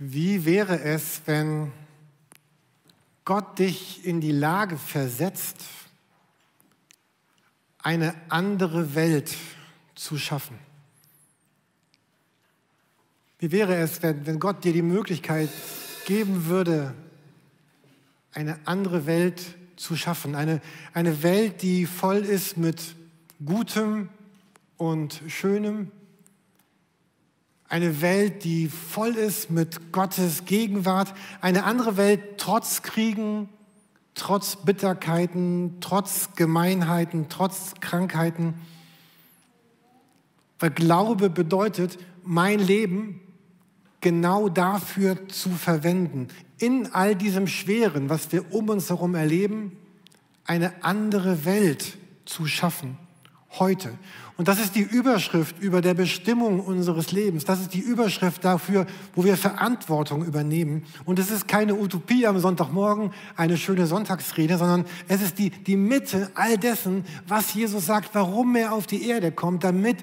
Wie wäre es, wenn Gott dich in die Lage versetzt, eine andere Welt zu schaffen? Wie wäre es, wenn, wenn Gott dir die Möglichkeit geben würde, eine andere Welt zu schaffen? Eine, eine Welt, die voll ist mit Gutem und Schönem, eine Welt, die voll ist mit Gottes Gegenwart. Eine andere Welt trotz Kriegen, trotz Bitterkeiten, trotz Gemeinheiten, trotz Krankheiten. Weil Glaube bedeutet, mein Leben genau dafür zu verwenden. In all diesem Schweren, was wir um uns herum erleben, eine andere Welt zu schaffen. Heute. Und das ist die Überschrift über der Bestimmung unseres Lebens. Das ist die Überschrift dafür, wo wir Verantwortung übernehmen. Und es ist keine Utopie am Sonntagmorgen, eine schöne Sonntagsrede, sondern es ist die, die Mitte all dessen, was Jesus sagt, warum er auf die Erde kommt, damit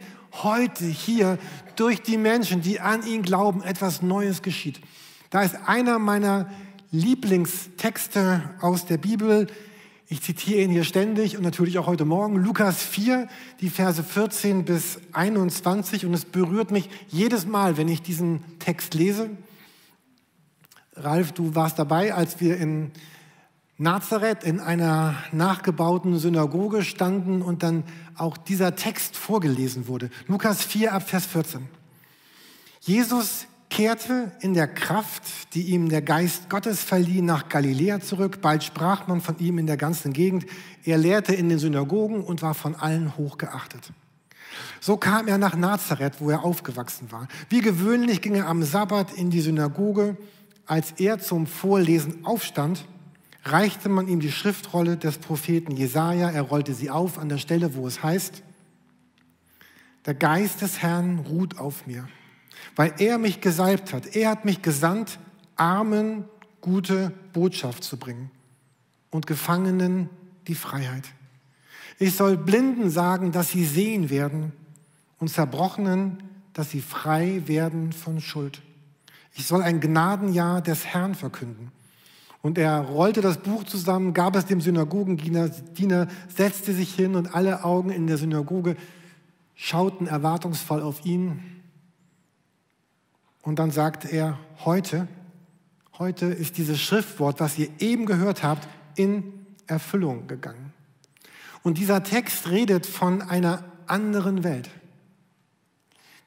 heute hier durch die Menschen, die an ihn glauben, etwas Neues geschieht. Da ist einer meiner Lieblingstexte aus der Bibel, ich zitiere ihn hier ständig und natürlich auch heute Morgen. Lukas 4, die Verse 14 bis 21. Und es berührt mich jedes Mal, wenn ich diesen Text lese. Ralf, du warst dabei, als wir in Nazareth in einer nachgebauten Synagoge standen und dann auch dieser Text vorgelesen wurde. Lukas 4 ab Vers 14. Jesus kehrte in der Kraft, die ihm der Geist Gottes verlieh, nach Galiläa zurück. Bald sprach man von ihm in der ganzen Gegend. Er lehrte in den Synagogen und war von allen hochgeachtet. So kam er nach Nazareth, wo er aufgewachsen war. Wie gewöhnlich ging er am Sabbat in die Synagoge. Als er zum Vorlesen aufstand, reichte man ihm die Schriftrolle des Propheten Jesaja. Er rollte sie auf an der Stelle, wo es heißt: Der Geist des Herrn ruht auf mir weil er mich gesalbt hat. Er hat mich gesandt, Armen gute Botschaft zu bringen und Gefangenen die Freiheit. Ich soll Blinden sagen, dass sie sehen werden und Zerbrochenen, dass sie frei werden von Schuld. Ich soll ein Gnadenjahr des Herrn verkünden. Und er rollte das Buch zusammen, gab es dem Synagogendiener, Diener, setzte sich hin und alle Augen in der Synagoge schauten erwartungsvoll auf ihn. Und dann sagt er, heute, heute ist dieses Schriftwort, was ihr eben gehört habt, in Erfüllung gegangen. Und dieser Text redet von einer anderen Welt.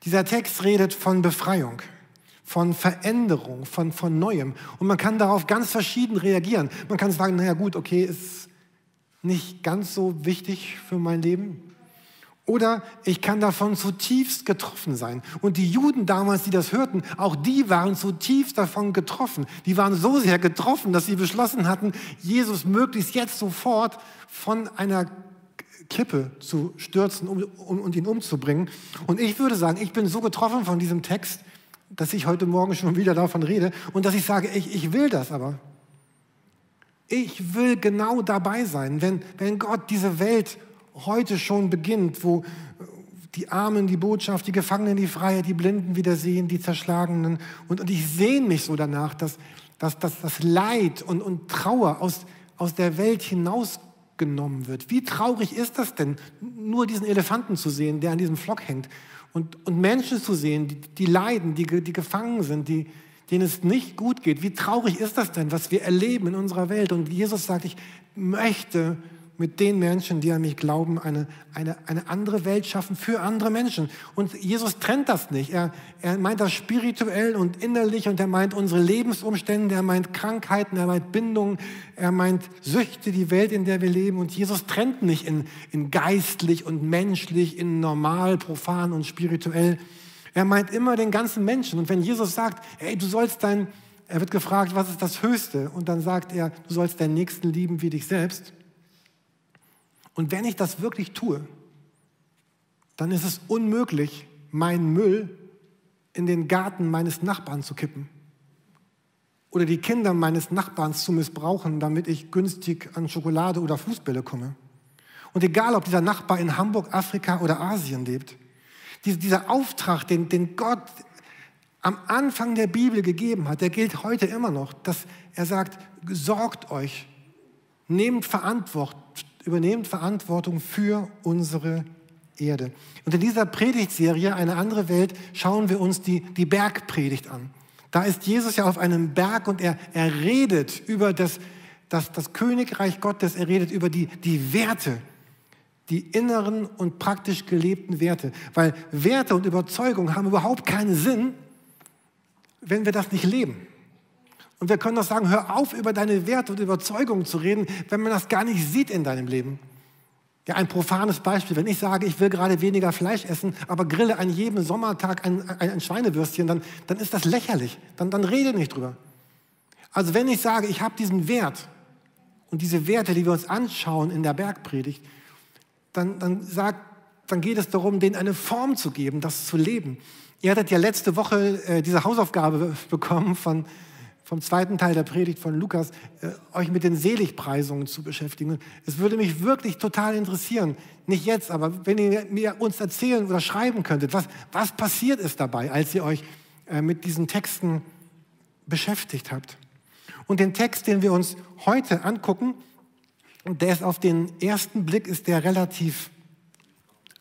Dieser Text redet von Befreiung, von Veränderung, von, von Neuem. Und man kann darauf ganz verschieden reagieren. Man kann sagen, naja gut, okay, ist nicht ganz so wichtig für mein Leben. Oder ich kann davon zutiefst getroffen sein. Und die Juden damals, die das hörten, auch die waren zutiefst davon getroffen. Die waren so sehr getroffen, dass sie beschlossen hatten, Jesus möglichst jetzt sofort von einer Klippe zu stürzen um, um, und ihn umzubringen. Und ich würde sagen, ich bin so getroffen von diesem Text, dass ich heute Morgen schon wieder davon rede und dass ich sage, ich, ich will das aber. Ich will genau dabei sein, wenn, wenn Gott diese Welt heute schon beginnt, wo die Armen die Botschaft, die Gefangenen die Freiheit, die Blinden wieder sehen, die Zerschlagenen. Und, und ich sehne mich so danach, dass, dass, dass das Leid und, und Trauer aus, aus der Welt hinausgenommen wird. Wie traurig ist das denn, nur diesen Elefanten zu sehen, der an diesem Flock hängt? Und, und Menschen zu sehen, die, die leiden, die, die gefangen sind, die, denen es nicht gut geht. Wie traurig ist das denn, was wir erleben in unserer Welt? Und Jesus sagt, ich möchte mit den Menschen, die an mich glauben, eine, eine, eine andere Welt schaffen für andere Menschen. Und Jesus trennt das nicht. Er, er meint das spirituell und innerlich und er meint unsere Lebensumstände, er meint Krankheiten, er meint Bindungen, er meint Süchte, die Welt, in der wir leben. Und Jesus trennt nicht in, in geistlich und menschlich, in normal, profan und spirituell. Er meint immer den ganzen Menschen. Und wenn Jesus sagt, hey, du sollst dein, er wird gefragt, was ist das Höchste? Und dann sagt er, du sollst deinen Nächsten lieben wie dich selbst und wenn ich das wirklich tue, dann ist es unmöglich, meinen Müll in den Garten meines Nachbarn zu kippen oder die Kinder meines Nachbarns zu missbrauchen, damit ich günstig an Schokolade oder Fußbälle komme. Und egal, ob dieser Nachbar in Hamburg, Afrika oder Asien lebt, dieser Auftrag, den, den Gott am Anfang der Bibel gegeben hat, der gilt heute immer noch, dass er sagt, sorgt euch, nehmt Verantwortung, übernehmt Verantwortung für unsere Erde. Und in dieser Predigtserie, eine andere Welt, schauen wir uns die, die Bergpredigt an. Da ist Jesus ja auf einem Berg und er, er redet über das, das, das Königreich Gottes, er redet über die, die Werte, die inneren und praktisch gelebten Werte. Weil Werte und Überzeugung haben überhaupt keinen Sinn, wenn wir das nicht leben. Und wir können doch sagen, hör auf, über deine Werte und Überzeugungen zu reden, wenn man das gar nicht sieht in deinem Leben. Ja, ein profanes Beispiel. Wenn ich sage, ich will gerade weniger Fleisch essen, aber grille an jedem Sommertag ein, ein, ein Schweinewürstchen, dann, dann ist das lächerlich. Dann, dann rede nicht drüber. Also wenn ich sage, ich habe diesen Wert und diese Werte, die wir uns anschauen in der Bergpredigt, dann, dann, sagt, dann geht es darum, denen eine Form zu geben, das zu leben. Ihr hattet ja letzte Woche äh, diese Hausaufgabe bekommen von, vom zweiten Teil der Predigt von Lukas, äh, euch mit den Seligpreisungen zu beschäftigen. Es würde mich wirklich total interessieren, nicht jetzt, aber wenn ihr mir uns erzählen oder schreiben könntet, was, was passiert ist dabei, als ihr euch äh, mit diesen Texten beschäftigt habt. Und den Text, den wir uns heute angucken, der ist auf den ersten Blick ist der relativ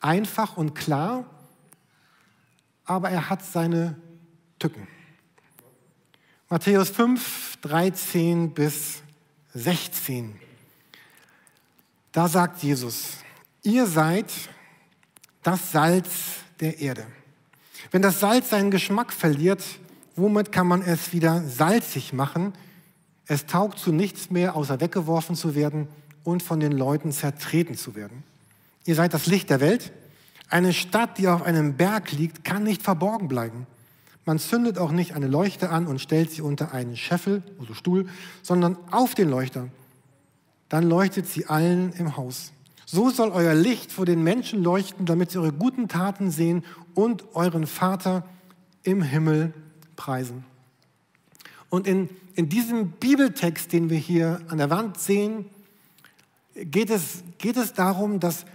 einfach und klar, aber er hat seine Tücken. Matthäus 5, 13 bis 16. Da sagt Jesus, ihr seid das Salz der Erde. Wenn das Salz seinen Geschmack verliert, womit kann man es wieder salzig machen? Es taugt zu nichts mehr, außer weggeworfen zu werden und von den Leuten zertreten zu werden. Ihr seid das Licht der Welt. Eine Stadt, die auf einem Berg liegt, kann nicht verborgen bleiben. Man zündet auch nicht eine Leuchte an und stellt sie unter einen Scheffel, also Stuhl, sondern auf den Leuchter. Dann leuchtet sie allen im Haus. So soll euer Licht vor den Menschen leuchten, damit sie eure guten Taten sehen und euren Vater im Himmel preisen. Und in, in diesem Bibeltext, den wir hier an der Wand sehen, geht es, geht es darum, dass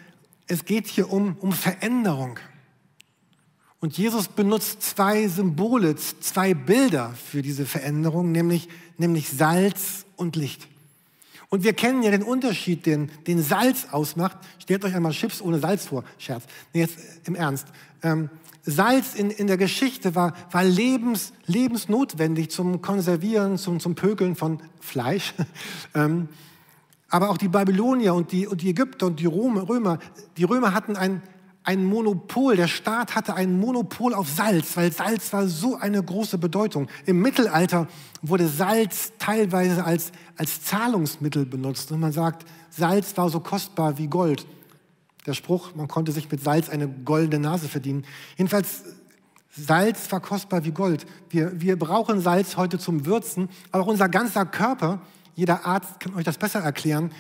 es geht hier um, um Veränderung. Und Jesus benutzt zwei Symbole, zwei Bilder für diese Veränderung, nämlich, nämlich Salz und Licht. Und wir kennen ja den Unterschied, den, den Salz ausmacht. Stellt euch einmal Chips ohne Salz vor. Scherz. Nee, jetzt im Ernst. Ähm, Salz in, in der Geschichte war, war lebens, lebensnotwendig zum Konservieren, zum, zum Pökeln von Fleisch. ähm, aber auch die Babylonier und die, und die Ägypter und die Römer, die Römer hatten ein, ein Monopol, der Staat hatte ein Monopol auf Salz, weil Salz war so eine große Bedeutung. Im Mittelalter wurde Salz teilweise als, als Zahlungsmittel benutzt. Und man sagt, Salz war so kostbar wie Gold. Der Spruch, man konnte sich mit Salz eine goldene Nase verdienen. Jedenfalls, Salz war kostbar wie Gold. Wir, wir brauchen Salz heute zum Würzen, aber auch unser ganzer Körper jeder Arzt kann euch das besser erklären.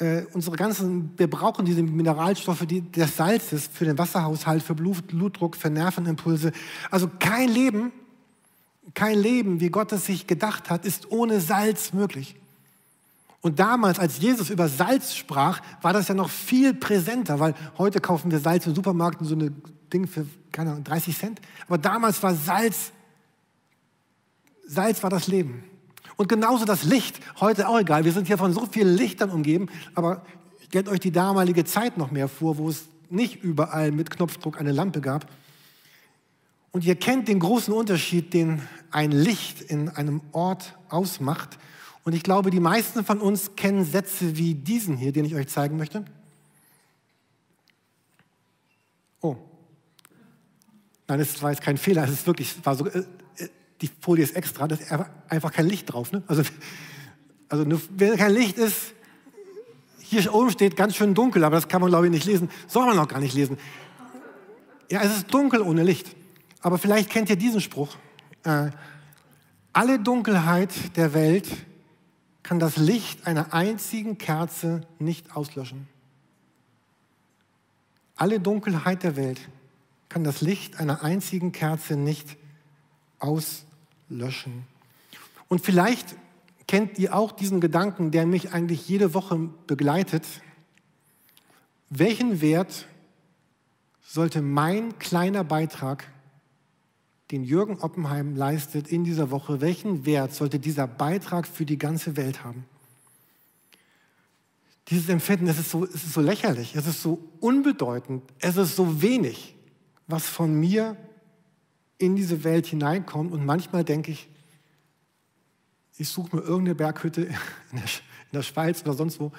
Äh, unsere ganzen, wir brauchen diese Mineralstoffe die, des Salzes für den Wasserhaushalt, für Blut, Blutdruck, für Nervenimpulse. Also kein Leben, kein Leben, wie Gott es sich gedacht hat, ist ohne Salz möglich. Und damals, als Jesus über Salz sprach, war das ja noch viel präsenter, weil heute kaufen wir Salz im Supermarkt und so ein Ding für, keine Ahnung, 30 Cent. Aber damals war Salz, Salz war das Leben. Und genauso das Licht, heute auch egal, wir sind hier von so vielen Lichtern umgeben, aber stellt euch die damalige Zeit noch mehr vor, wo es nicht überall mit Knopfdruck eine Lampe gab. Und ihr kennt den großen Unterschied, den ein Licht in einem Ort ausmacht. Und ich glaube, die meisten von uns kennen Sätze wie diesen hier, den ich euch zeigen möchte. Oh. Nein, es war jetzt kein Fehler, es ist wirklich, war so, äh, die Folie ist extra, da ist einfach kein Licht drauf. Ne? Also, also wenn kein Licht ist, hier oben steht ganz schön dunkel, aber das kann man glaube ich nicht lesen, soll man auch gar nicht lesen. Ja, es ist dunkel ohne Licht. Aber vielleicht kennt ihr diesen Spruch. Äh, alle Dunkelheit der Welt kann das Licht einer einzigen Kerze nicht auslöschen. Alle Dunkelheit der Welt kann das Licht einer einzigen Kerze nicht auslöschen löschen. Und vielleicht kennt ihr auch diesen Gedanken, der mich eigentlich jede Woche begleitet. Welchen Wert sollte mein kleiner Beitrag den Jürgen Oppenheim leistet in dieser Woche, welchen Wert sollte dieser Beitrag für die ganze Welt haben? Dieses Empfinden, es ist, so, es ist so lächerlich, es ist so unbedeutend, es ist so wenig, was von mir in diese Welt hineinkommt. Und manchmal denke ich, ich suche mir irgendeine Berghütte in der, in der Schweiz oder sonst wo,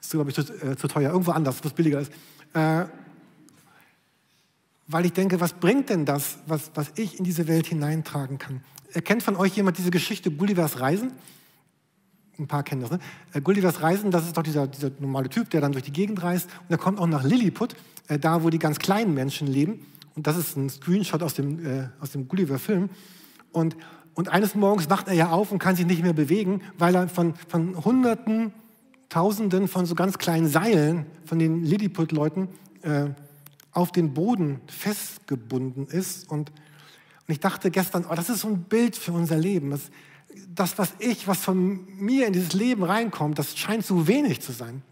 ist, glaube ich, zu, äh, zu, teuer, irgendwo anders, wo es billiger ist. Äh, weil ich denke, was bringt denn das, was, was ich in diese Welt hineintragen kann? Erkennt von euch jemand diese Geschichte Gullivers Reisen? Ein paar kennen das. Ne? Äh, Gullivers Reisen, das ist doch dieser, dieser normale Typ, der dann durch die Gegend reist. Und er kommt auch nach Lilliput, äh, da wo die ganz kleinen Menschen leben. Das ist ein Screenshot aus dem, äh, aus dem Gulliver-Film. Und, und eines Morgens wacht er ja auf und kann sich nicht mehr bewegen, weil er von, von Hunderten, Tausenden von so ganz kleinen Seilen von den Lilliput-Leuten äh, auf den Boden festgebunden ist. Und, und ich dachte gestern, oh, das ist so ein Bild für unser Leben. Das, das, was ich, was von mir in dieses Leben reinkommt, das scheint so wenig zu sein.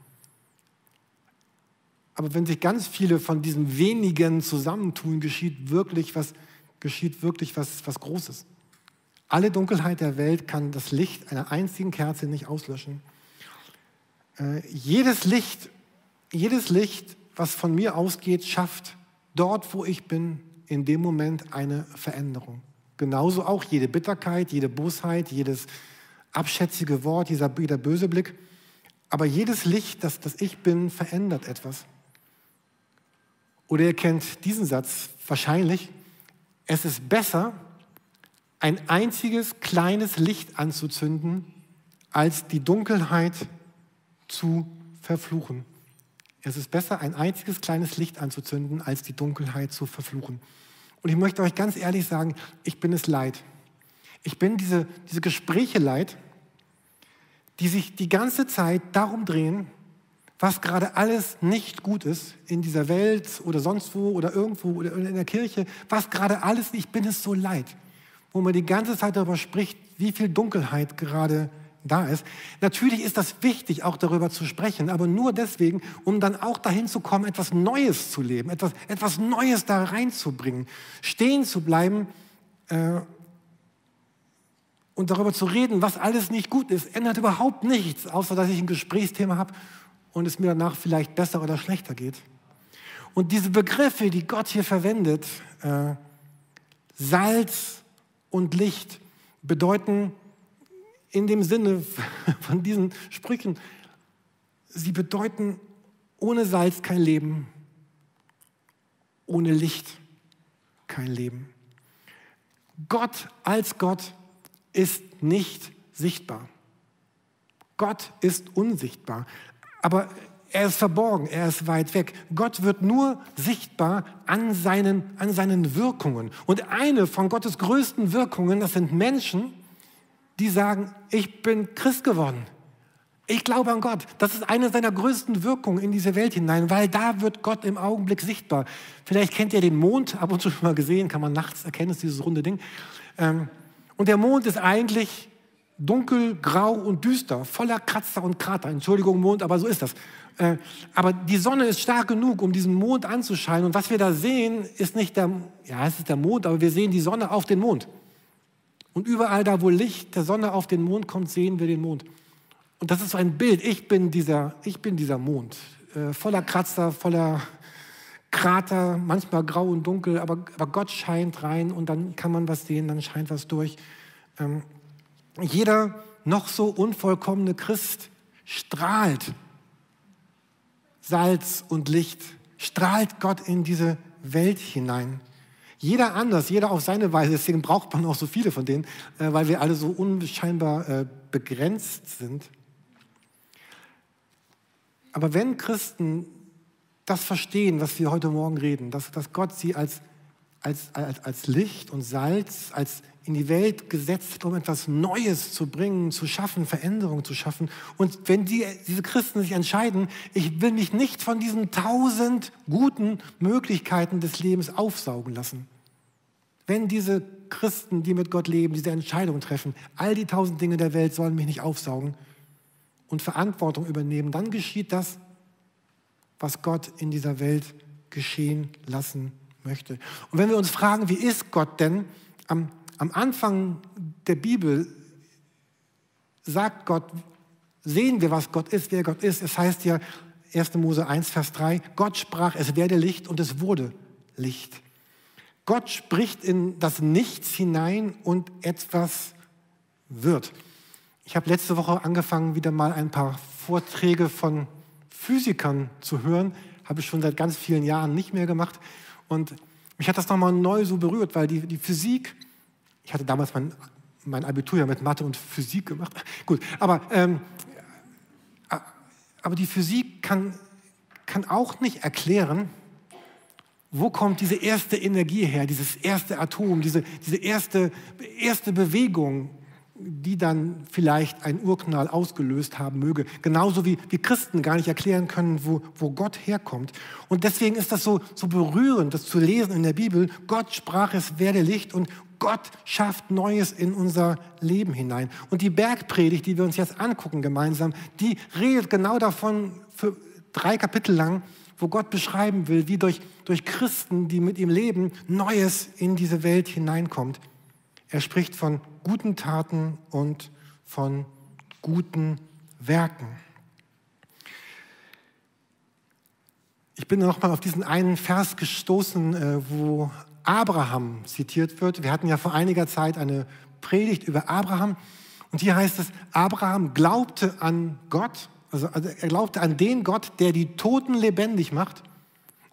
Aber wenn sich ganz viele von diesen wenigen zusammentun, geschieht wirklich was, geschieht wirklich was, was Großes. Alle Dunkelheit der Welt kann das Licht einer einzigen Kerze nicht auslöschen. Äh, jedes Licht, jedes Licht was von mir ausgeht, schafft dort, wo ich bin, in dem Moment eine Veränderung. Genauso auch jede Bitterkeit, jede Bosheit, jedes abschätzige Wort, dieser, jeder böse Blick. Aber jedes Licht, das, das ich bin, verändert etwas. Oder ihr kennt diesen Satz wahrscheinlich. Es ist besser, ein einziges kleines Licht anzuzünden, als die Dunkelheit zu verfluchen. Es ist besser, ein einziges kleines Licht anzuzünden, als die Dunkelheit zu verfluchen. Und ich möchte euch ganz ehrlich sagen, ich bin es leid. Ich bin diese, diese Gespräche leid, die sich die ganze Zeit darum drehen, was gerade alles nicht gut ist in dieser Welt oder sonst wo oder irgendwo oder in der Kirche, was gerade alles, ich bin es so leid, wo man die ganze Zeit darüber spricht, wie viel Dunkelheit gerade da ist. Natürlich ist das wichtig, auch darüber zu sprechen, aber nur deswegen, um dann auch dahin zu kommen, etwas Neues zu leben, etwas, etwas Neues da reinzubringen, stehen zu bleiben äh, und darüber zu reden, was alles nicht gut ist, ändert überhaupt nichts, außer dass ich ein Gesprächsthema habe und es mir danach vielleicht besser oder schlechter geht. Und diese Begriffe, die Gott hier verwendet, äh, Salz und Licht, bedeuten in dem Sinne von diesen Sprüchen, sie bedeuten ohne Salz kein Leben, ohne Licht kein Leben. Gott als Gott ist nicht sichtbar. Gott ist unsichtbar, aber er ist verborgen, er ist weit weg. Gott wird nur sichtbar an seinen, an seinen Wirkungen. Und eine von Gottes größten Wirkungen, das sind Menschen, die sagen, ich bin Christ geworden. Ich glaube an Gott. Das ist eine seiner größten Wirkungen in diese Welt hinein, weil da wird Gott im Augenblick sichtbar. Vielleicht kennt ihr den Mond, ab und zu schon mal gesehen, kann man nachts erkennen, ist dieses runde Ding. Ähm, und der Mond ist eigentlich dunkel, grau und düster, voller Kratzer und Krater. Entschuldigung, Mond, aber so ist das. Äh, aber die Sonne ist stark genug, um diesen Mond anzuscheinen. Und was wir da sehen, ist nicht der, ja, es ist der Mond, aber wir sehen die Sonne auf den Mond. Und überall da, wo Licht der Sonne auf den Mond kommt, sehen wir den Mond. Und das ist so ein Bild. Ich bin dieser, ich bin dieser Mond. Äh, voller Kratzer, voller Krater, manchmal grau und dunkel, aber, aber Gott scheint rein und dann kann man was sehen, dann scheint was durch. Ähm, jeder noch so unvollkommene Christ strahlt Salz und Licht, strahlt Gott in diese Welt hinein. Jeder anders, jeder auf seine Weise. Deswegen braucht man auch so viele von denen, äh, weil wir alle so unscheinbar äh, begrenzt sind. Aber wenn Christen das verstehen, was wir heute Morgen reden, dass, dass Gott sie als, als, als, als Licht und Salz, als in die Welt gesetzt, um etwas Neues zu bringen, zu schaffen, Veränderung zu schaffen. Und wenn die, diese Christen sich entscheiden, ich will mich nicht von diesen tausend guten Möglichkeiten des Lebens aufsaugen lassen. Wenn diese Christen, die mit Gott leben, diese Entscheidung treffen, all die tausend Dinge der Welt sollen mich nicht aufsaugen und Verantwortung übernehmen, dann geschieht das, was Gott in dieser Welt geschehen lassen möchte. Und wenn wir uns fragen, wie ist Gott denn, am, am Anfang der Bibel sagt Gott, sehen wir, was Gott ist, wer Gott ist. Es heißt ja 1. Mose 1, Vers 3, Gott sprach, es werde Licht und es wurde Licht. Gott spricht in das Nichts hinein und etwas wird. Ich habe letzte Woche angefangen, wieder mal ein paar Vorträge von Physikern zu hören. Habe ich schon seit ganz vielen Jahren nicht mehr gemacht. Und mich hat das nochmal neu so berührt, weil die, die Physik, ich hatte damals mein, mein Abitur ja mit Mathe und Physik gemacht. Gut, aber, ähm, aber die Physik kann, kann auch nicht erklären, wo kommt diese erste Energie her, dieses erste Atom, diese, diese erste, erste Bewegung, die dann vielleicht ein Urknall ausgelöst haben möge. Genauso wie wir Christen gar nicht erklären können, wo, wo Gott herkommt. Und deswegen ist das so, so berührend, das zu lesen in der Bibel. Gott sprach, es werde Licht und Gott schafft Neues in unser Leben hinein. Und die Bergpredigt, die wir uns jetzt angucken gemeinsam, die redet genau davon für drei Kapitel lang, wo Gott beschreiben will, wie durch, durch Christen, die mit ihm leben, Neues in diese Welt hineinkommt. Er spricht von guten Taten und von guten Werken. Ich bin nochmal auf diesen einen Vers gestoßen, äh, wo Abraham zitiert wird. Wir hatten ja vor einiger Zeit eine Predigt über Abraham und hier heißt es, Abraham glaubte an Gott, also, also er glaubte an den Gott, der die Toten lebendig macht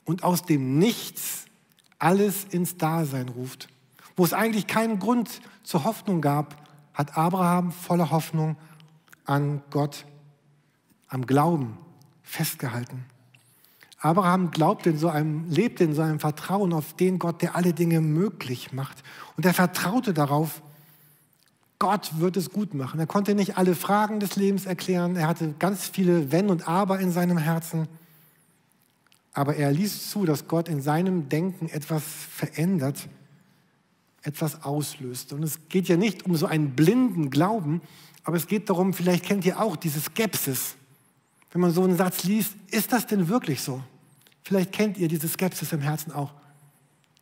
und aus dem Nichts alles ins Dasein ruft. Wo es eigentlich keinen Grund zur Hoffnung gab, hat Abraham voller Hoffnung an Gott, am Glauben festgehalten. Abraham glaubt in so einem, lebt in so einem Vertrauen auf den Gott, der alle Dinge möglich macht. Und er vertraute darauf, Gott wird es gut machen. Er konnte nicht alle Fragen des Lebens erklären. Er hatte ganz viele Wenn und Aber in seinem Herzen. Aber er ließ zu, dass Gott in seinem Denken etwas verändert etwas auslöst. Und es geht ja nicht um so einen blinden Glauben, aber es geht darum, vielleicht kennt ihr auch diese Skepsis. Wenn man so einen Satz liest, ist das denn wirklich so? Vielleicht kennt ihr diese Skepsis im Herzen auch.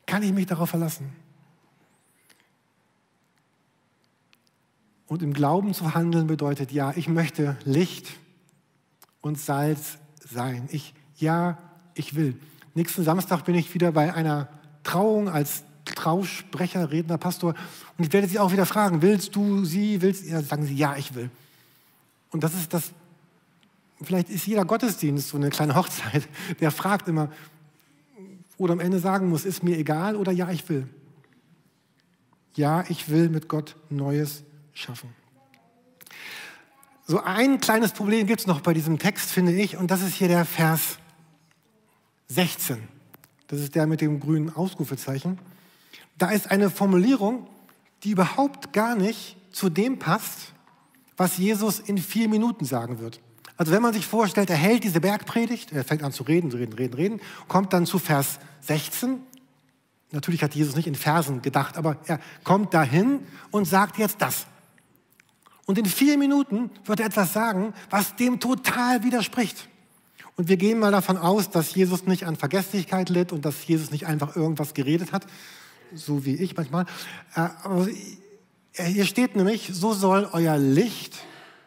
Kann ich mich darauf verlassen? Und im Glauben zu handeln bedeutet, ja, ich möchte Licht und Salz sein. Ich, ja, ich will. Nächsten Samstag bin ich wieder bei einer Trauung als Trausprecher, Redner, Pastor. Und ich werde Sie auch wieder fragen, willst du sie, willst ja, sagen Sie, ja, ich will. Und das ist das, vielleicht ist jeder Gottesdienst so eine kleine Hochzeit, der fragt immer, oder am Ende sagen muss, ist mir egal oder ja, ich will. Ja, ich will mit Gott Neues schaffen. So ein kleines Problem gibt es noch bei diesem Text, finde ich, und das ist hier der Vers 16. Das ist der mit dem grünen Ausrufezeichen da ist eine Formulierung, die überhaupt gar nicht zu dem passt, was Jesus in vier Minuten sagen wird. Also wenn man sich vorstellt, er hält diese Bergpredigt, er fängt an zu reden, reden, reden, reden, kommt dann zu Vers 16. Natürlich hat Jesus nicht in Versen gedacht, aber er kommt dahin und sagt jetzt das. Und in vier Minuten wird er etwas sagen, was dem total widerspricht. Und wir gehen mal davon aus, dass Jesus nicht an Vergesslichkeit litt und dass Jesus nicht einfach irgendwas geredet hat, so wie ich manchmal. Äh, aber hier steht nämlich, so soll euer Licht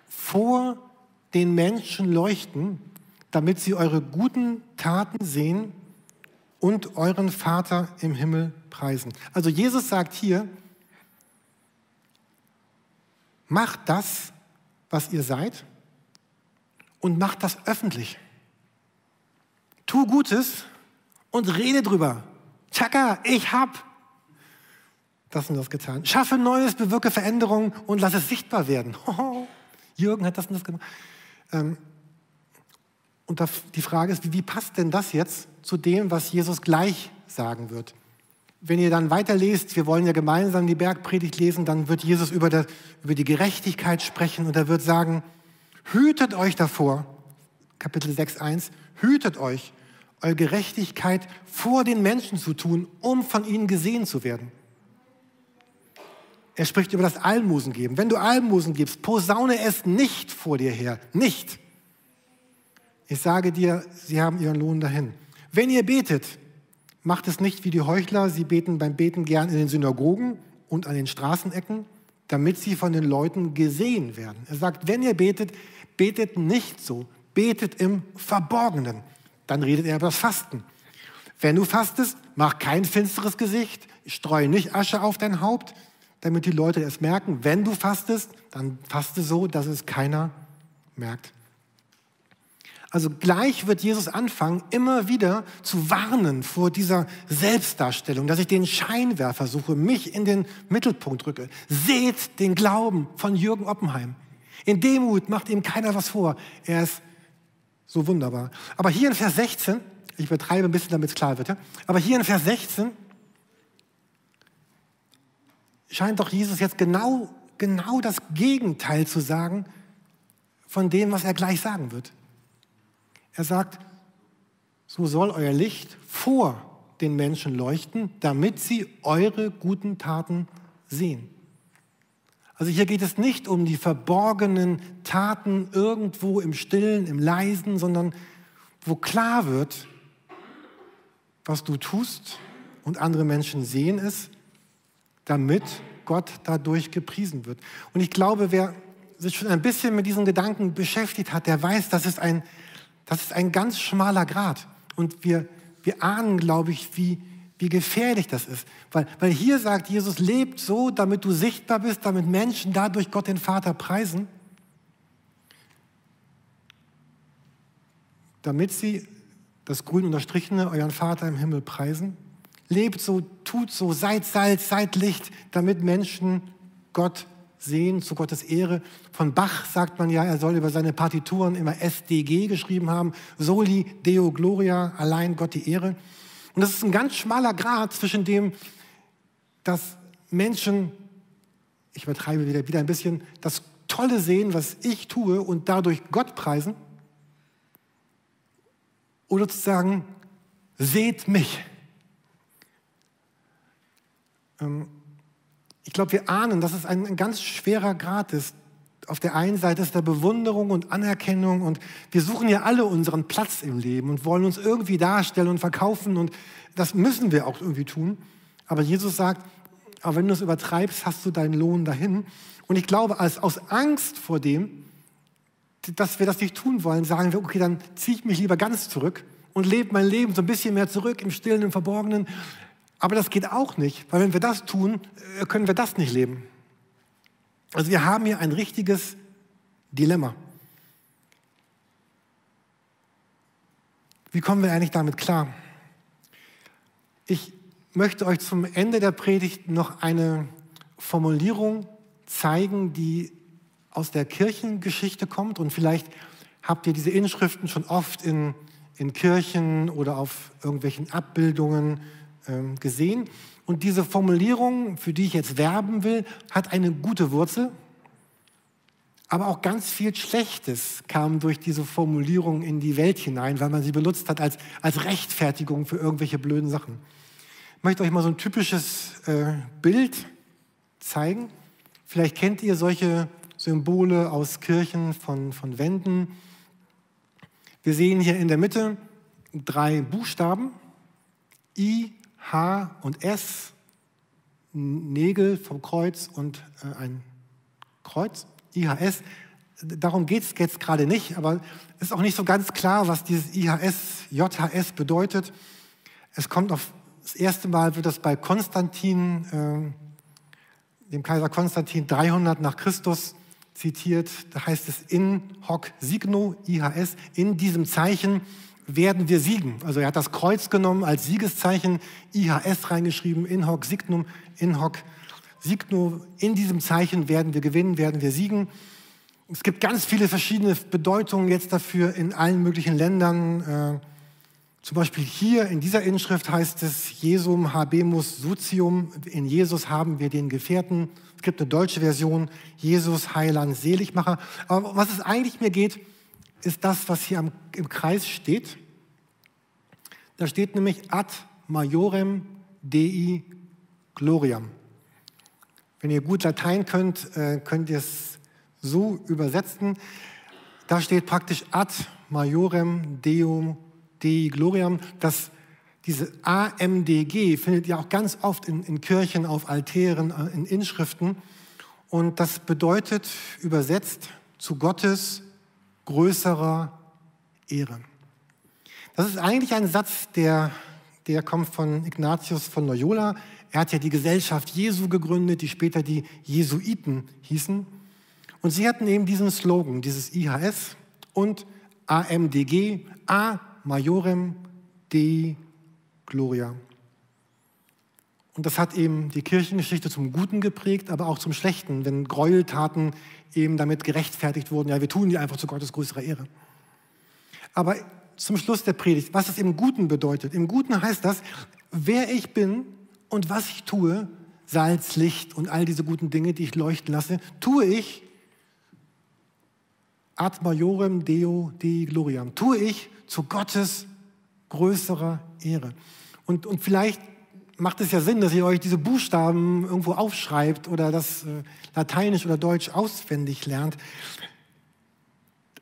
vor den Menschen leuchten, damit sie eure guten Taten sehen und euren Vater im Himmel preisen. Also Jesus sagt hier, macht das, was ihr seid und macht das öffentlich. Tu Gutes und rede drüber. Chaka, ich hab das und das getan. Schaffe Neues, bewirke Veränderungen und lass es sichtbar werden. Jürgen hat das und das gemacht. Ähm, und die Frage ist, wie passt denn das jetzt zu dem, was Jesus gleich sagen wird? Wenn ihr dann weiterlest, wir wollen ja gemeinsam die Bergpredigt lesen, dann wird Jesus über, der, über die Gerechtigkeit sprechen und er wird sagen, hütet euch davor, Kapitel 6, 1, hütet euch, eure Gerechtigkeit vor den Menschen zu tun, um von ihnen gesehen zu werden. Er spricht über das Almosen geben. Wenn du Almosen gibst, posaune es nicht vor dir her. Nicht. Ich sage dir, sie haben ihren Lohn dahin. Wenn ihr betet, macht es nicht wie die Heuchler. Sie beten beim Beten gern in den Synagogen und an den Straßenecken, damit sie von den Leuten gesehen werden. Er sagt, wenn ihr betet, betet nicht so, betet im Verborgenen. Dann redet er über das Fasten. Wenn du fastest, mach kein finsteres Gesicht, streue nicht Asche auf dein Haupt, damit die Leute es merken. Wenn du fastest, dann faste so, dass es keiner merkt. Also gleich wird Jesus anfangen, immer wieder zu warnen vor dieser Selbstdarstellung, dass ich den Scheinwerfer suche, mich in den Mittelpunkt rücke. Seht den Glauben von Jürgen Oppenheim. In Demut macht ihm keiner was vor. Er ist so wunderbar. Aber hier in Vers 16, ich übertreibe ein bisschen, damit es klar wird, ja? aber hier in Vers 16 scheint doch Jesus jetzt genau, genau das Gegenteil zu sagen von dem, was er gleich sagen wird. Er sagt, so soll euer Licht vor den Menschen leuchten, damit sie eure guten Taten sehen. Also hier geht es nicht um die verborgenen Taten irgendwo im Stillen, im Leisen, sondern wo klar wird, was du tust und andere Menschen sehen es, damit Gott dadurch gepriesen wird. Und ich glaube, wer sich schon ein bisschen mit diesen Gedanken beschäftigt hat, der weiß, das ist ein, das ist ein ganz schmaler Grad. Und wir, wir ahnen, glaube ich, wie, wie gefährlich das ist. Weil, weil hier sagt Jesus, lebt so, damit du sichtbar bist, damit Menschen dadurch Gott den Vater preisen, damit sie das grün unterstrichene euren Vater im Himmel preisen. Lebt so, tut so, seid Salz, seid Licht, damit Menschen Gott sehen zu Gottes Ehre. Von Bach sagt man ja, er soll über seine Partituren immer SDG geschrieben haben. Soli Deo Gloria, allein Gott die Ehre. Und das ist ein ganz schmaler Grad zwischen dem, dass Menschen, ich übertreibe wieder, wieder ein bisschen, das Tolle sehen, was ich tue und dadurch Gott preisen. Oder zu sagen, seht mich. Ähm, ich glaube, wir ahnen, dass es ein, ganz schwerer Grad ist. Auf der einen Seite ist da Bewunderung und Anerkennung und wir suchen ja alle unseren Platz im Leben und wollen uns irgendwie darstellen und verkaufen und das müssen wir auch irgendwie tun. Aber Jesus sagt, aber wenn du es übertreibst, hast du deinen Lohn dahin. Und ich glaube, als, aus Angst vor dem, dass wir das nicht tun wollen, sagen wir, okay, dann ziehe ich mich lieber ganz zurück und lebe mein Leben so ein bisschen mehr zurück im Stillen, im Verborgenen aber das geht auch nicht, weil wenn wir das tun, äh, können wir das nicht leben. Also wir haben hier ein richtiges Dilemma. Wie kommen wir eigentlich damit klar? Ich möchte euch zum Ende der Predigt noch eine Formulierung zeigen, die aus der Kirchengeschichte kommt. Und vielleicht habt ihr diese Inschriften schon oft in, in Kirchen oder auf irgendwelchen Abbildungen gesehen. Und diese Formulierung, für die ich jetzt werben will, hat eine gute Wurzel. Aber auch ganz viel Schlechtes kam durch diese Formulierung in die Welt hinein, weil man sie benutzt hat als, als Rechtfertigung für irgendwelche blöden Sachen. Ich möchte euch mal so ein typisches äh, Bild zeigen. Vielleicht kennt ihr solche Symbole aus Kirchen von, von Wänden. Wir sehen hier in der Mitte drei Buchstaben, I, H und S, Nägel vom Kreuz und äh, ein Kreuz, IHS. Darum geht es jetzt gerade nicht, aber es ist auch nicht so ganz klar, was dieses IHS, JHS bedeutet. Es kommt auf das erste Mal, wird das bei Konstantin, äh, dem Kaiser Konstantin 300 nach Christus zitiert. Da heißt es in hoc signo, IHS, in diesem Zeichen werden wir siegen. Also er hat das Kreuz genommen als Siegeszeichen, IHS reingeschrieben, in hoc signum, in hoc signo. In diesem Zeichen werden wir gewinnen, werden wir siegen. Es gibt ganz viele verschiedene Bedeutungen jetzt dafür in allen möglichen Ländern. Äh, zum Beispiel hier in dieser Inschrift heißt es Jesum habemus sutium. In Jesus haben wir den Gefährten. Es gibt eine deutsche Version, Jesus Heiland Seligmacher. Aber was es eigentlich mir geht, ist das, was hier im Kreis steht. Da steht nämlich ad majorem dei gloriam. Wenn ihr gut Latein könnt, äh, könnt ihr es so übersetzen. Da steht praktisch ad majorem deum dei gloriam. Das, diese AMDG findet ihr auch ganz oft in, in Kirchen, auf Altären, äh, in Inschriften. Und das bedeutet übersetzt zu Gottes größerer Ehre. Das ist eigentlich ein Satz, der, der kommt von Ignatius von Loyola. Er hat ja die Gesellschaft Jesu gegründet, die später die Jesuiten hießen. Und sie hatten eben diesen Slogan, dieses IHS und AMDG, A Majorem Dei Gloria. Und das hat eben die Kirchengeschichte zum Guten geprägt, aber auch zum Schlechten, wenn Gräueltaten eben damit gerechtfertigt wurden. Ja, wir tun die einfach zu Gottes größerer Ehre. Aber zum Schluss der Predigt, was es im Guten bedeutet. Im Guten heißt das, wer ich bin und was ich tue, Salz, Licht und all diese guten Dinge, die ich leuchten lasse, tue ich ad majorem Deo Dei Gloriam, tue ich zu Gottes größerer Ehre. Und, und vielleicht macht es ja Sinn, dass ihr euch diese Buchstaben irgendwo aufschreibt oder das äh, Lateinisch oder Deutsch auswendig lernt.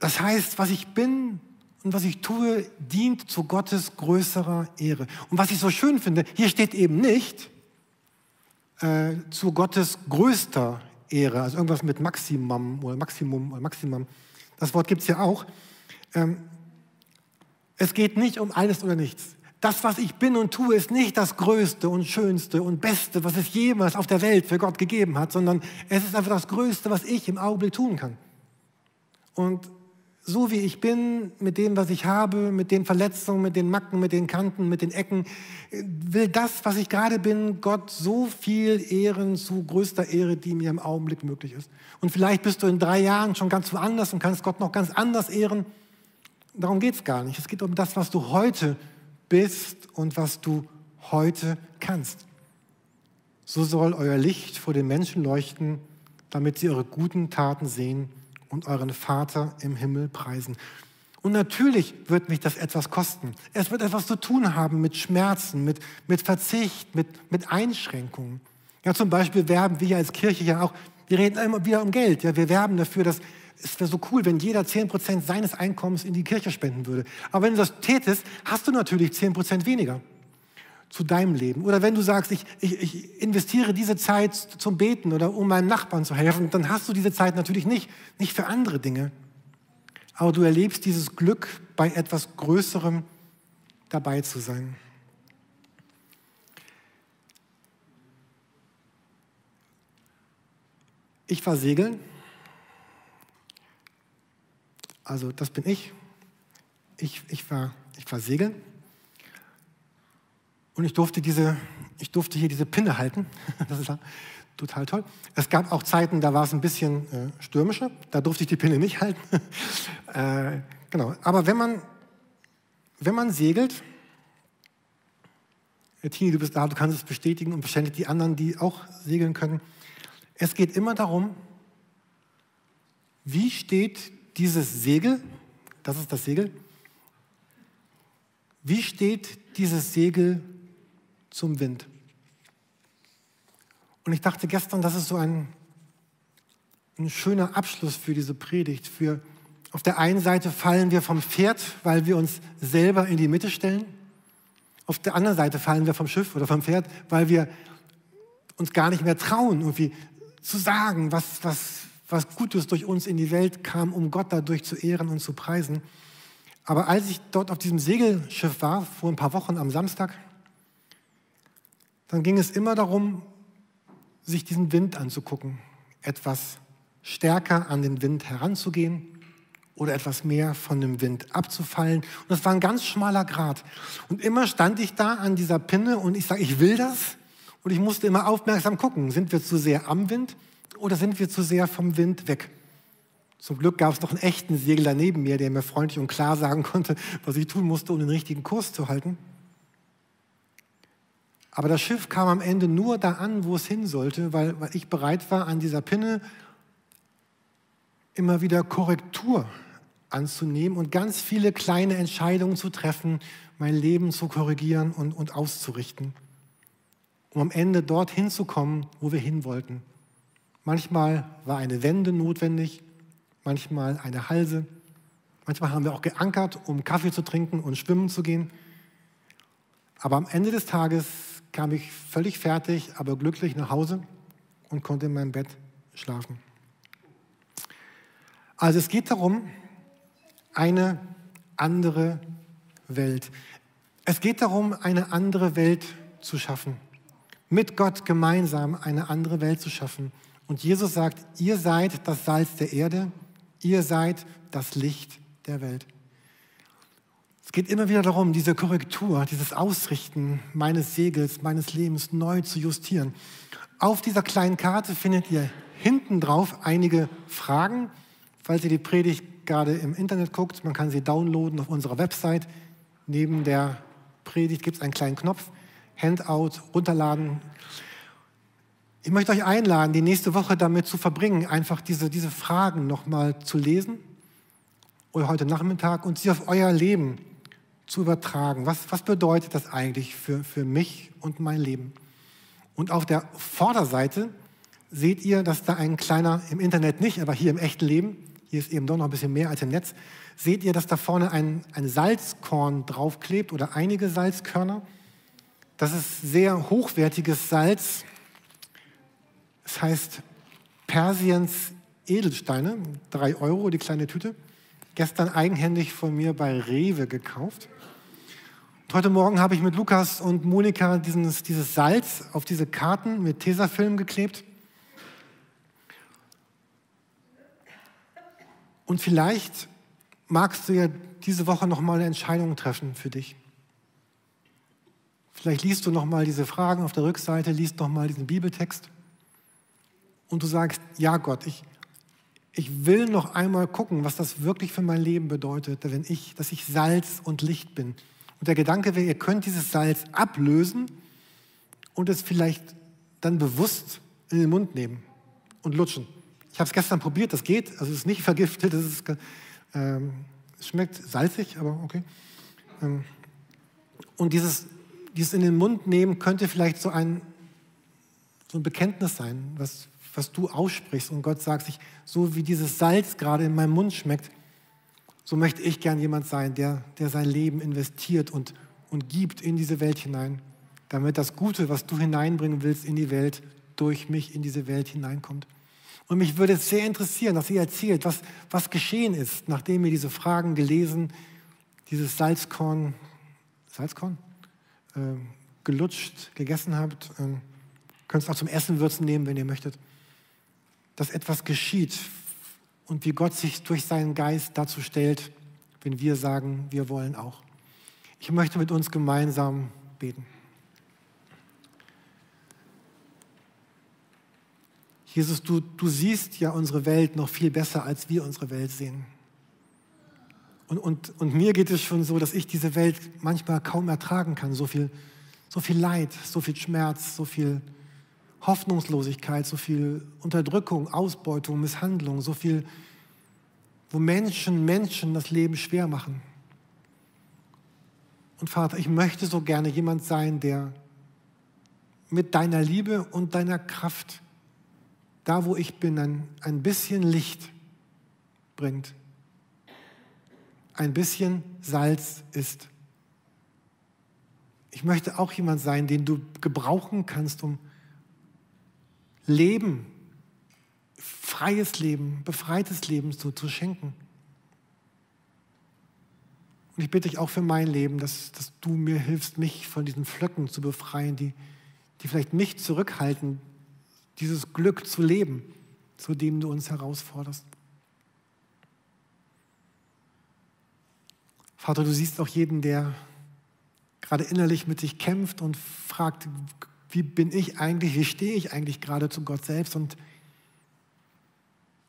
Das heißt, was ich bin und was ich tue, dient zu Gottes größerer Ehre. Und was ich so schön finde, hier steht eben nicht äh, zu Gottes größter Ehre, also irgendwas mit Maximum oder Maximum oder Maximum. Das Wort gibt es ja auch. Ähm, es geht nicht um alles oder nichts. Das, was ich bin und tue, ist nicht das Größte und Schönste und Beste, was es jemals auf der Welt für Gott gegeben hat, sondern es ist einfach das Größte, was ich im Augenblick tun kann. Und so wie ich bin, mit dem, was ich habe, mit den Verletzungen, mit den Macken, mit den Kanten, mit den Ecken, will das, was ich gerade bin, Gott so viel ehren, zu größter Ehre, die mir im Augenblick möglich ist. Und vielleicht bist du in drei Jahren schon ganz woanders und kannst Gott noch ganz anders ehren. Darum geht es gar nicht. Es geht um das, was du heute bist und was du heute kannst. So soll euer Licht vor den Menschen leuchten, damit sie eure guten Taten sehen und euren Vater im Himmel preisen. Und natürlich wird mich das etwas kosten. Es wird etwas zu tun haben mit Schmerzen, mit, mit Verzicht, mit, mit Einschränkungen. Ja, zum Beispiel werben wir als Kirche ja auch, wir reden immer wieder um Geld. Ja, wir werben dafür, dass es wäre so cool, wenn jeder 10% seines Einkommens in die Kirche spenden würde. Aber wenn du das tätest, hast du natürlich 10% weniger zu deinem Leben. Oder wenn du sagst, ich, ich, ich, investiere diese Zeit zum Beten oder um meinem Nachbarn zu helfen, dann hast du diese Zeit natürlich nicht, nicht für andere Dinge. Aber du erlebst dieses Glück, bei etwas Größerem dabei zu sein. Ich war segeln also das bin ich. Ich, ich, war, ich war segeln und ich durfte, diese, ich durfte hier diese Pinne halten. Das ist total toll. Es gab auch Zeiten, da war es ein bisschen äh, stürmischer. Da durfte ich die Pinne nicht halten. äh, genau. Aber wenn man, wenn man segelt, Tini, du bist da, du kannst es bestätigen und wahrscheinlich die anderen, die auch segeln können. Es geht immer darum, wie steht dieses Segel, das ist das Segel, wie steht dieses Segel zum Wind? Und ich dachte gestern, das ist so ein, ein schöner Abschluss für diese Predigt. Für, auf der einen Seite fallen wir vom Pferd, weil wir uns selber in die Mitte stellen. Auf der anderen Seite fallen wir vom Schiff oder vom Pferd, weil wir uns gar nicht mehr trauen, irgendwie zu sagen, was, was, was Gutes durch uns in die Welt kam, um Gott dadurch zu ehren und zu preisen. Aber als ich dort auf diesem Segelschiff war, vor ein paar Wochen am Samstag, dann ging es immer darum, sich diesen Wind anzugucken, etwas stärker an den Wind heranzugehen oder etwas mehr von dem Wind abzufallen. Und das war ein ganz schmaler Grat. Und immer stand ich da an dieser Pinne und ich sage, ich will das. Und ich musste immer aufmerksam gucken, sind wir zu sehr am Wind oder sind wir zu sehr vom Wind weg? Zum Glück gab es noch einen echten Segler neben mir, der mir freundlich und klar sagen konnte, was ich tun musste, um den richtigen Kurs zu halten. Aber das Schiff kam am Ende nur da an, wo es hin sollte, weil, weil ich bereit war, an dieser Pinne immer wieder Korrektur anzunehmen und ganz viele kleine Entscheidungen zu treffen, mein Leben zu korrigieren und, und auszurichten, um am Ende dorthin zu kommen, wo wir hin wollten. Manchmal war eine Wende notwendig, manchmal eine Halse. Manchmal haben wir auch geankert, um Kaffee zu trinken und schwimmen zu gehen. Aber am Ende des Tages kam ich völlig fertig, aber glücklich nach Hause und konnte in meinem Bett schlafen. Also es geht darum, eine andere Welt. Es geht darum, eine andere Welt zu schaffen. Mit Gott gemeinsam eine andere Welt zu schaffen. Und Jesus sagt, ihr seid das Salz der Erde, ihr seid das Licht der Welt. Es geht immer wieder darum, diese Korrektur, dieses Ausrichten meines Segels, meines Lebens neu zu justieren. Auf dieser kleinen Karte findet ihr hinten drauf einige Fragen, falls ihr die Predigt gerade im Internet guckt. Man kann sie downloaden auf unserer Website. Neben der Predigt gibt es einen kleinen Knopf, Handout, runterladen. Ich möchte euch einladen, die nächste Woche damit zu verbringen, einfach diese, diese Fragen nochmal zu lesen oder heute Nachmittag und sie auf euer Leben zu übertragen. Was, was bedeutet das eigentlich für, für mich und mein Leben? Und auf der Vorderseite seht ihr, dass da ein kleiner, im Internet nicht, aber hier im echten Leben, hier ist eben doch noch ein bisschen mehr als im Netz, seht ihr, dass da vorne ein, ein Salzkorn draufklebt oder einige Salzkörner. Das ist sehr hochwertiges Salz. Es heißt Persiens Edelsteine, drei Euro die kleine Tüte. Gestern eigenhändig von mir bei Rewe gekauft. Und heute Morgen habe ich mit Lukas und Monika dieses, dieses Salz auf diese Karten mit Tesafilm geklebt. Und vielleicht magst du ja diese Woche noch mal eine Entscheidung treffen für dich. Vielleicht liest du noch mal diese Fragen auf der Rückseite, liest noch mal diesen Bibeltext und du sagst, ja Gott, ich, ich will noch einmal gucken, was das wirklich für mein Leben bedeutet, wenn ich, dass ich Salz und Licht bin. Und der Gedanke wäre, ihr könnt dieses Salz ablösen und es vielleicht dann bewusst in den Mund nehmen und lutschen. Ich habe es gestern probiert, das geht. Also es ist nicht vergiftet, es, ist, ähm, es schmeckt salzig, aber okay. Ähm, und dieses, dieses in den Mund nehmen könnte vielleicht so ein, so ein Bekenntnis sein, was, was du aussprichst. Und Gott sagt sich, so wie dieses Salz gerade in meinem Mund schmeckt, so möchte ich gern jemand sein, der, der sein Leben investiert und, und gibt in diese Welt hinein, damit das Gute, was du hineinbringen willst in die Welt, durch mich in diese Welt hineinkommt. Und mich würde es sehr interessieren, dass ihr erzählt, was, was geschehen ist, nachdem ihr diese Fragen gelesen, dieses Salzkorn, Salzkorn, äh, gelutscht, gegessen habt. Äh, könnt es auch zum Essen würzen nehmen, wenn ihr möchtet. Dass etwas geschieht und wie Gott sich durch seinen Geist dazu stellt, wenn wir sagen, wir wollen auch. Ich möchte mit uns gemeinsam beten. Jesus, du, du siehst ja unsere Welt noch viel besser, als wir unsere Welt sehen. Und, und, und mir geht es schon so, dass ich diese Welt manchmal kaum ertragen kann. So viel, so viel Leid, so viel Schmerz, so viel Hoffnungslosigkeit, so viel Unterdrückung, Ausbeutung, Misshandlung, so viel, wo Menschen Menschen das Leben schwer machen. Und Vater, ich möchte so gerne jemand sein, der mit deiner Liebe und deiner Kraft da wo ich bin, ein, ein bisschen Licht bringt, ein bisschen Salz ist. Ich möchte auch jemand sein, den du gebrauchen kannst, um Leben, freies Leben, befreites Leben zu, zu schenken. Und ich bitte dich auch für mein Leben, dass, dass du mir hilfst, mich von diesen Flöcken zu befreien, die, die vielleicht mich zurückhalten, dieses Glück zu leben, zu dem du uns herausforderst. Vater, du siehst auch jeden, der gerade innerlich mit sich kämpft und fragt, wie bin ich eigentlich, wie stehe ich eigentlich gerade zu Gott selbst? Und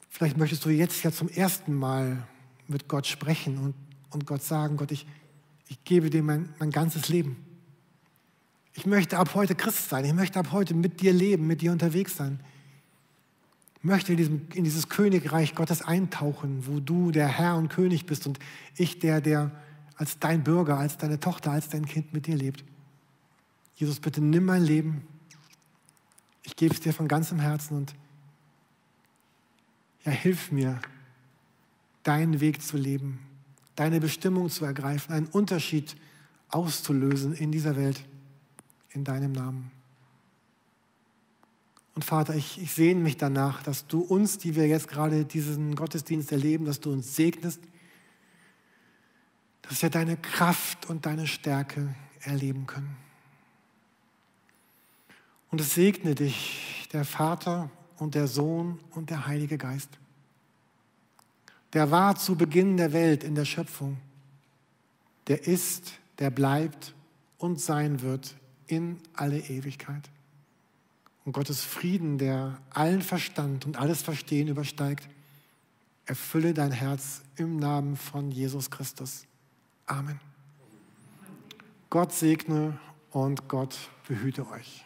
vielleicht möchtest du jetzt ja zum ersten Mal mit Gott sprechen und, und Gott sagen, Gott, ich, ich gebe dir mein, mein ganzes Leben. Ich möchte ab heute Christ sein. Ich möchte ab heute mit dir leben, mit dir unterwegs sein. Ich möchte in, diesem, in dieses Königreich Gottes eintauchen, wo du der Herr und König bist und ich der, der als dein Bürger, als deine Tochter, als dein Kind mit dir lebt. Jesus, bitte nimm mein Leben. Ich gebe es dir von ganzem Herzen und ja, hilf mir, deinen Weg zu leben, deine Bestimmung zu ergreifen, einen Unterschied auszulösen in dieser Welt, in deinem Namen. Und Vater, ich, ich sehne mich danach, dass du uns, die wir jetzt gerade diesen Gottesdienst erleben, dass du uns segnest, dass wir deine Kraft und deine Stärke erleben können. Und es segne dich, der Vater und der Sohn und der Heilige Geist. Der war zu Beginn der Welt in der Schöpfung. Der ist, der bleibt und sein wird in alle Ewigkeit. Und Gottes Frieden, der allen Verstand und alles Verstehen übersteigt, erfülle dein Herz im Namen von Jesus Christus. Amen. Gott segne und Gott behüte euch.